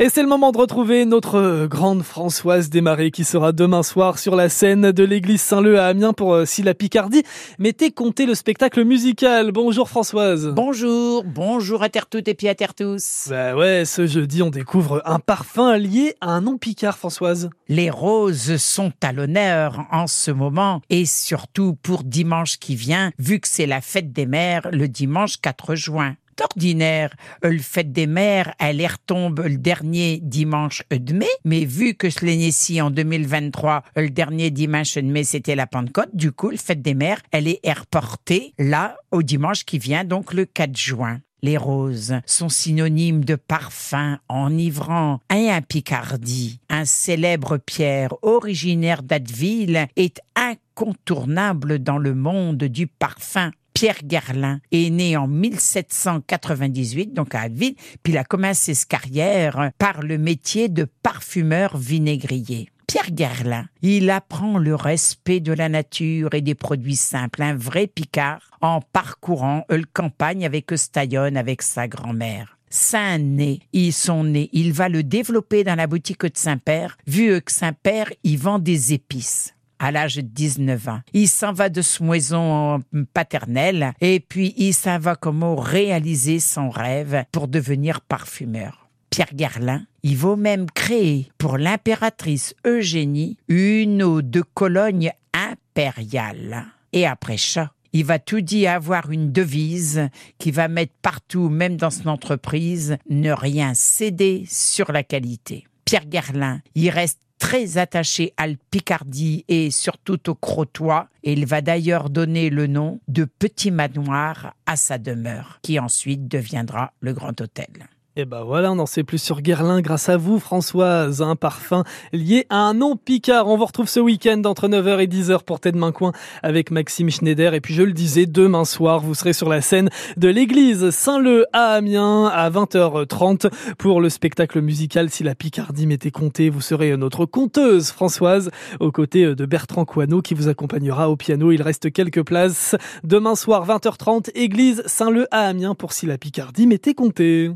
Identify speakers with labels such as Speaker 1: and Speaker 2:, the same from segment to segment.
Speaker 1: Et c'est le moment de retrouver notre grande Françoise Desmarais qui sera demain soir sur la scène de l'église Saint-Leu à Amiens pour euh, Si la Picardie Mettez compter le spectacle musical. Bonjour Françoise.
Speaker 2: Bonjour, bonjour à terre toutes et puis à terre tous.
Speaker 1: Bah ouais, ce jeudi on découvre un parfum lié à un nom picard Françoise.
Speaker 2: Les roses sont à l'honneur en ce moment et surtout pour dimanche qui vient vu que c'est la fête des mères le dimanche 4 juin ordinaire. Le fête des mères, elle retombe le dernier dimanche de mai, mais vu que l'est en 2023, le dernier dimanche de mai, c'était la Pentecôte, du coup, le fête des mères, elle est reportée là, au dimanche qui vient, donc le 4 juin. Les roses sont synonymes de parfum enivrant. Et un Picardie, un célèbre pierre originaire d'Adville, est incontournable dans le monde du parfum. Pierre Garlin est né en 1798, donc à Ville, puis il a commencé sa carrière par le métier de parfumeur vinaigrier. Pierre Gerlin, il apprend le respect de la nature et des produits simples, un vrai Picard, en parcourant le campagne avec Eustayonne avec sa grand-mère. Saint-Né, ils sont nés, il va le développer dans la boutique de Saint-Père, vu que Saint-Père, il vend des épices à l'âge de 19 ans. Il s'en va de ce maison paternelle et puis il s'en va comment réaliser son rêve pour devenir parfumeur. Pierre Garlin, il va même créer pour l'impératrice Eugénie une eau de Cologne impériale. Et après ça, il va tout dit avoir une devise qui va mettre partout, même dans son entreprise, ne rien céder sur la qualité. Pierre Garlin, il reste très attaché à la Picardie et surtout au Crotoy. Et il va d'ailleurs donner le nom de Petit Manoir à sa demeure, qui ensuite deviendra le Grand Hôtel.
Speaker 1: Et ben voilà, on en sait plus sur Guerlain grâce à vous, Françoise. Un parfum lié à un nom picard. On vous retrouve ce week-end entre 9h et 10h pour Tête Main Coin avec Maxime Schneider. Et puis je le disais, demain soir, vous serez sur la scène de l'église Saint-Leu à Amiens à 20h30 pour le spectacle musical Si la Picardie m'était comptée. Vous serez notre conteuse, Françoise, aux côtés de Bertrand Coineau qui vous accompagnera au piano. Il reste quelques places. Demain soir, 20h30, église Saint-Leu à Amiens pour Si la Picardie m'était comptée.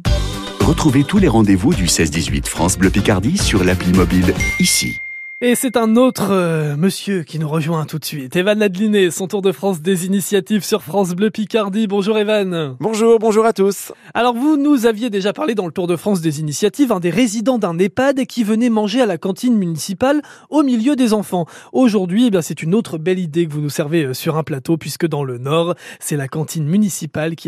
Speaker 3: Retrouvez tous les rendez-vous du 16-18 France Bleu Picardie sur l'appli mobile ici.
Speaker 1: Et c'est un autre euh, monsieur qui nous rejoint tout de suite. Evan Adliné, son tour de France des initiatives sur France Bleu Picardie. Bonjour Evan.
Speaker 4: Bonjour, bonjour à tous.
Speaker 1: Alors vous nous aviez déjà parlé dans le tour de France des initiatives, un des résidents d'un EHPAD qui venait manger à la cantine municipale au milieu des enfants. Aujourd'hui, eh c'est une autre belle idée que vous nous servez euh, sur un plateau puisque dans le Nord, c'est la cantine municipale qui